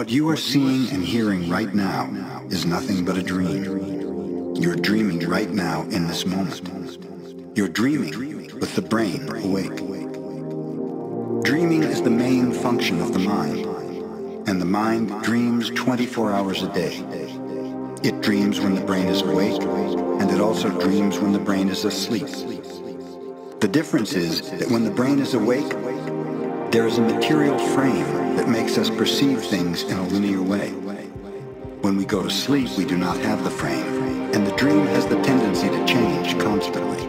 What you are seeing and hearing right now is nothing but a dream. You're dreaming right now in this moment. You're dreaming with the brain awake. Dreaming is the main function of the mind, and the mind dreams 24 hours a day. It dreams when the brain is awake, and it also dreams when the brain is asleep. The difference is that when the brain is awake, there is a material frame that makes us perceive things in a linear way. When we go to sleep, we do not have the frame, and the dream has the tendency to change constantly.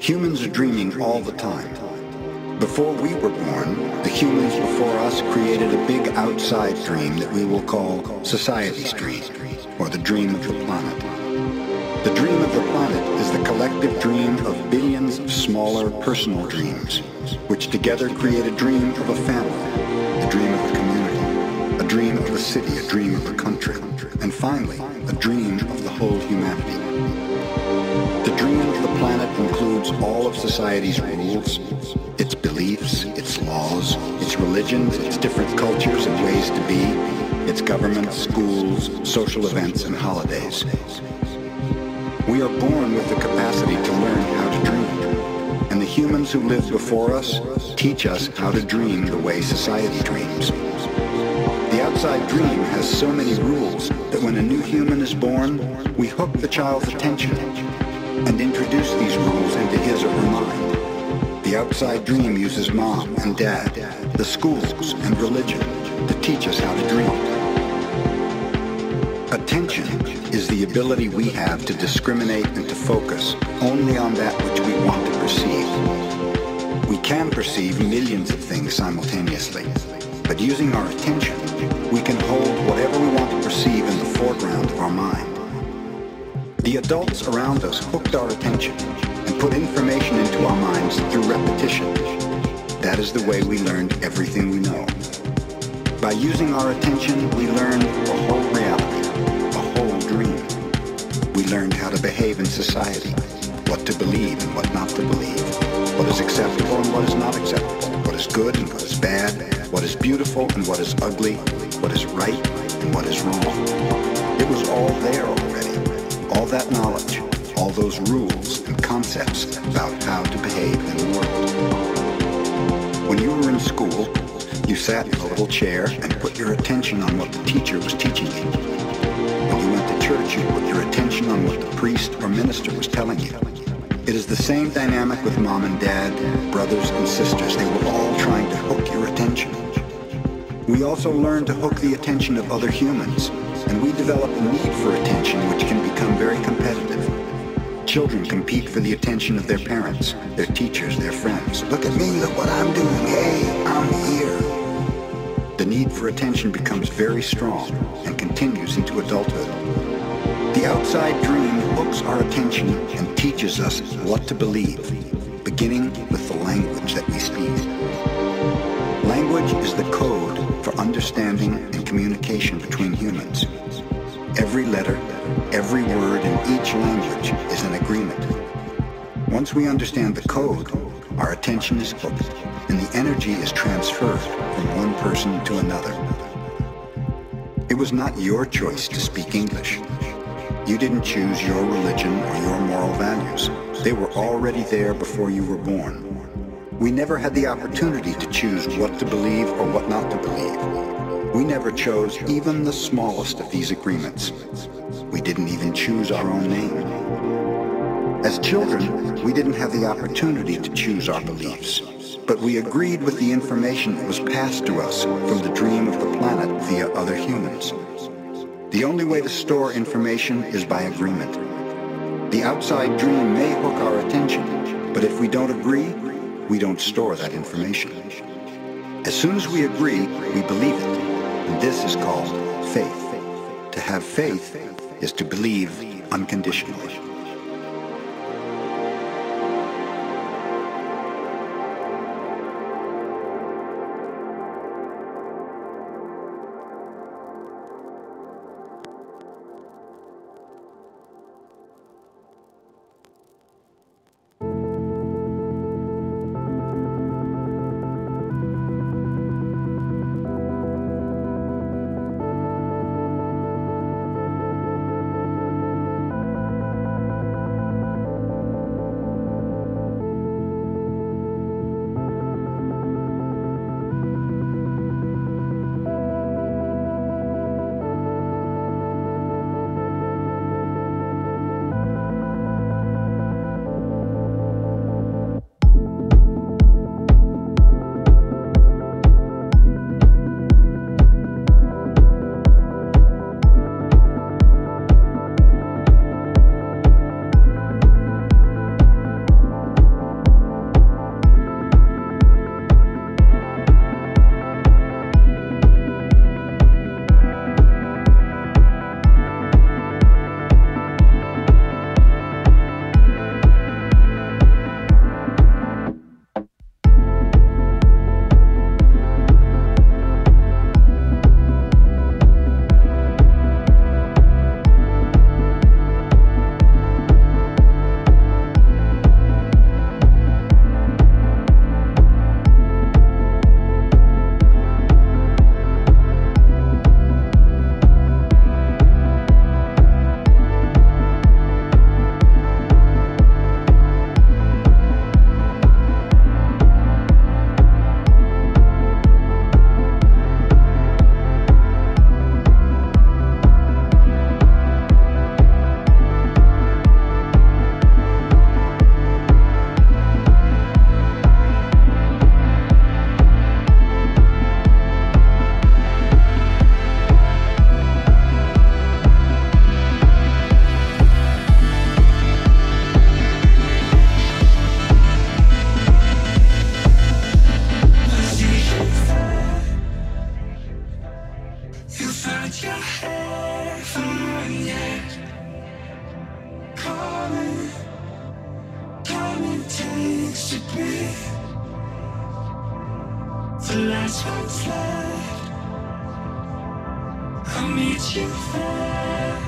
Humans are dreaming all the time. Before we were born, the humans before us created a big outside dream that we will call society's dream, or the dream of the planet. The dream of the planet is the collective dream of billions of smaller personal dreams, which together create a dream of a family, a dream of a community, a dream of a city, a dream of a country, and finally, a dream of the whole humanity. The dream of the planet includes all of society's rules, its beliefs, its laws, its religions, its different cultures and ways to be, its governments, schools, social events, and holidays. We are born with the capacity to learn how to dream. Humans who lived before us teach us how to dream the way society dreams. The outside dream has so many rules that when a new human is born, we hook the child's attention and introduce these rules into his or her mind. The outside dream uses mom and dad, the schools, and religion to teach us how to dream. Attention is the ability we have to discriminate and to focus only on that which we want to perceive. We can perceive millions of things simultaneously, but using our attention, we can hold whatever we want to perceive in the foreground of our mind. The adults around us hooked our attention and put information into our minds through repetition. That is the way we learned everything we know. By using our attention, we learn the whole learned how to behave in society, what to believe and what not to believe, what is acceptable and what is not acceptable, what is good and what is bad, what is beautiful and what is ugly, what is right and what is wrong. It was all there already. All that knowledge, all those rules and concepts about how to behave in the world. When you were in school, you sat in a little chair and put your attention on what the teacher was teaching you church, you put your attention on what the priest or minister was telling you. It is the same dynamic with mom and dad, brothers and sisters. They were all trying to hook your attention. We also learn to hook the attention of other humans, and we develop a need for attention which can become very competitive. Children compete for the attention of their parents, their teachers, their friends. Look at me, look what I'm doing. Hey, I'm here. The need for attention becomes very strong and continues into adulthood. The outside dream hooks our attention and teaches us what to believe, beginning with the language that we speak. Language is the code for understanding and communication between humans. Every letter, every word in each language is an agreement. Once we understand the code, our attention is hooked and the energy is transferred from one person to another. It was not your choice to speak English. You didn't choose your religion or your moral values. They were already there before you were born. We never had the opportunity to choose what to believe or what not to believe. We never chose even the smallest of these agreements. We didn't even choose our own name. As children, we didn't have the opportunity to choose our beliefs, but we agreed with the information that was passed to us from the dream of the planet via other humans. The only way to store information is by agreement. The outside dream may hook our attention, but if we don't agree, we don't store that information. As soon as we agree, we believe it, and this is called faith. To have faith is to believe unconditionally. catch your flag. I'll meet you there.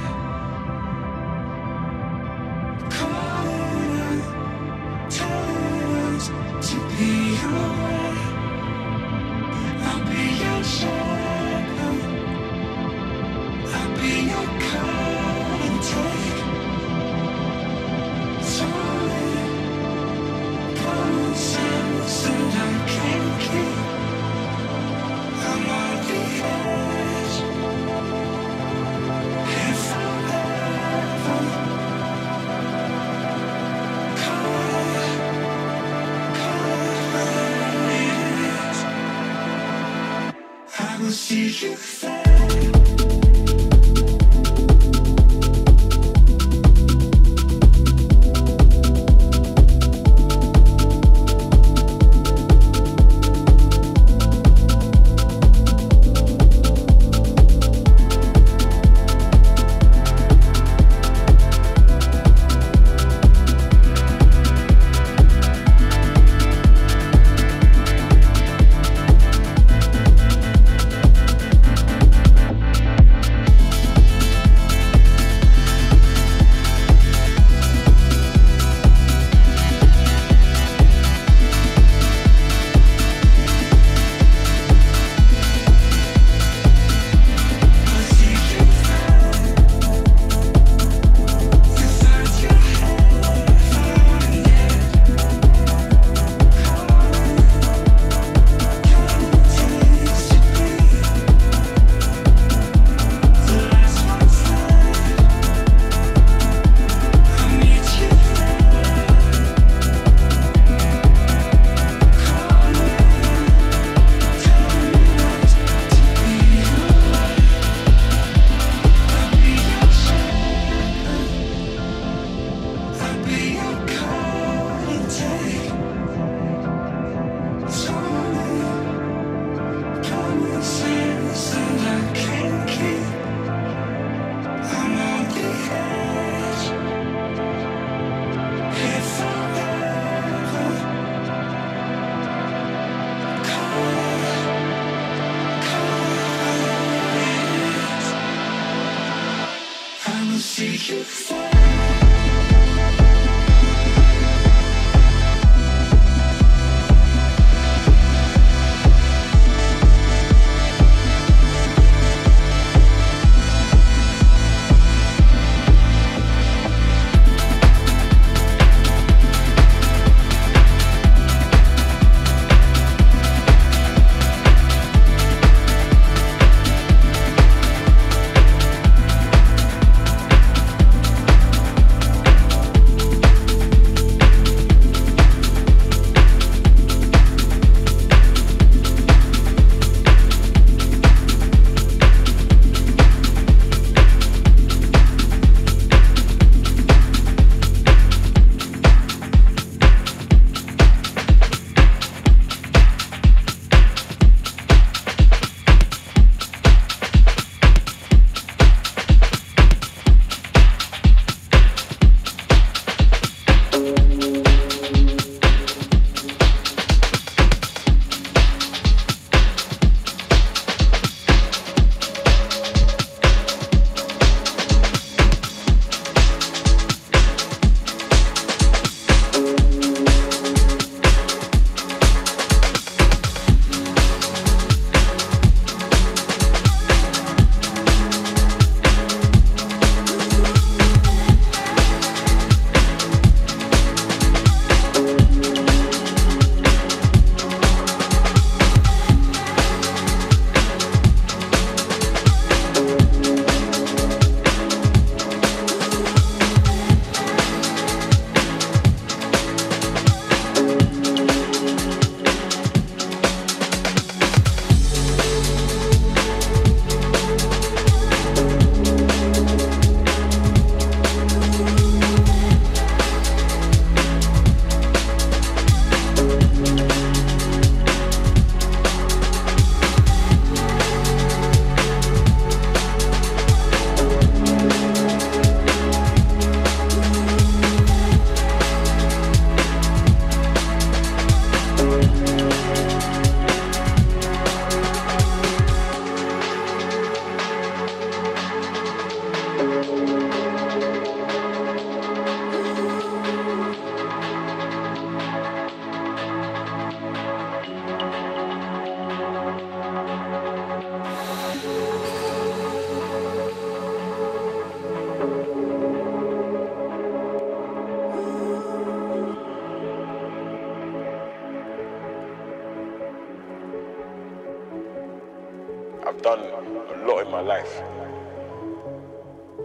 My life.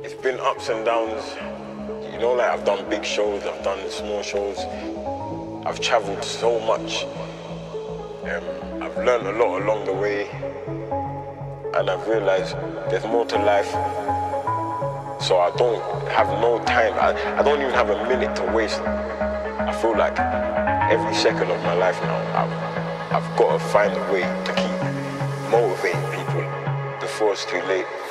It's been ups and downs. You know, like I've done big shows, I've done small shows. I've traveled so much. Um, I've learned a lot along the way. And I've realized there's more to life. So I don't have no time. I, I don't even have a minute to waste. I feel like every second of my life now, I've, I've got to find a way to keep motivating it's too late.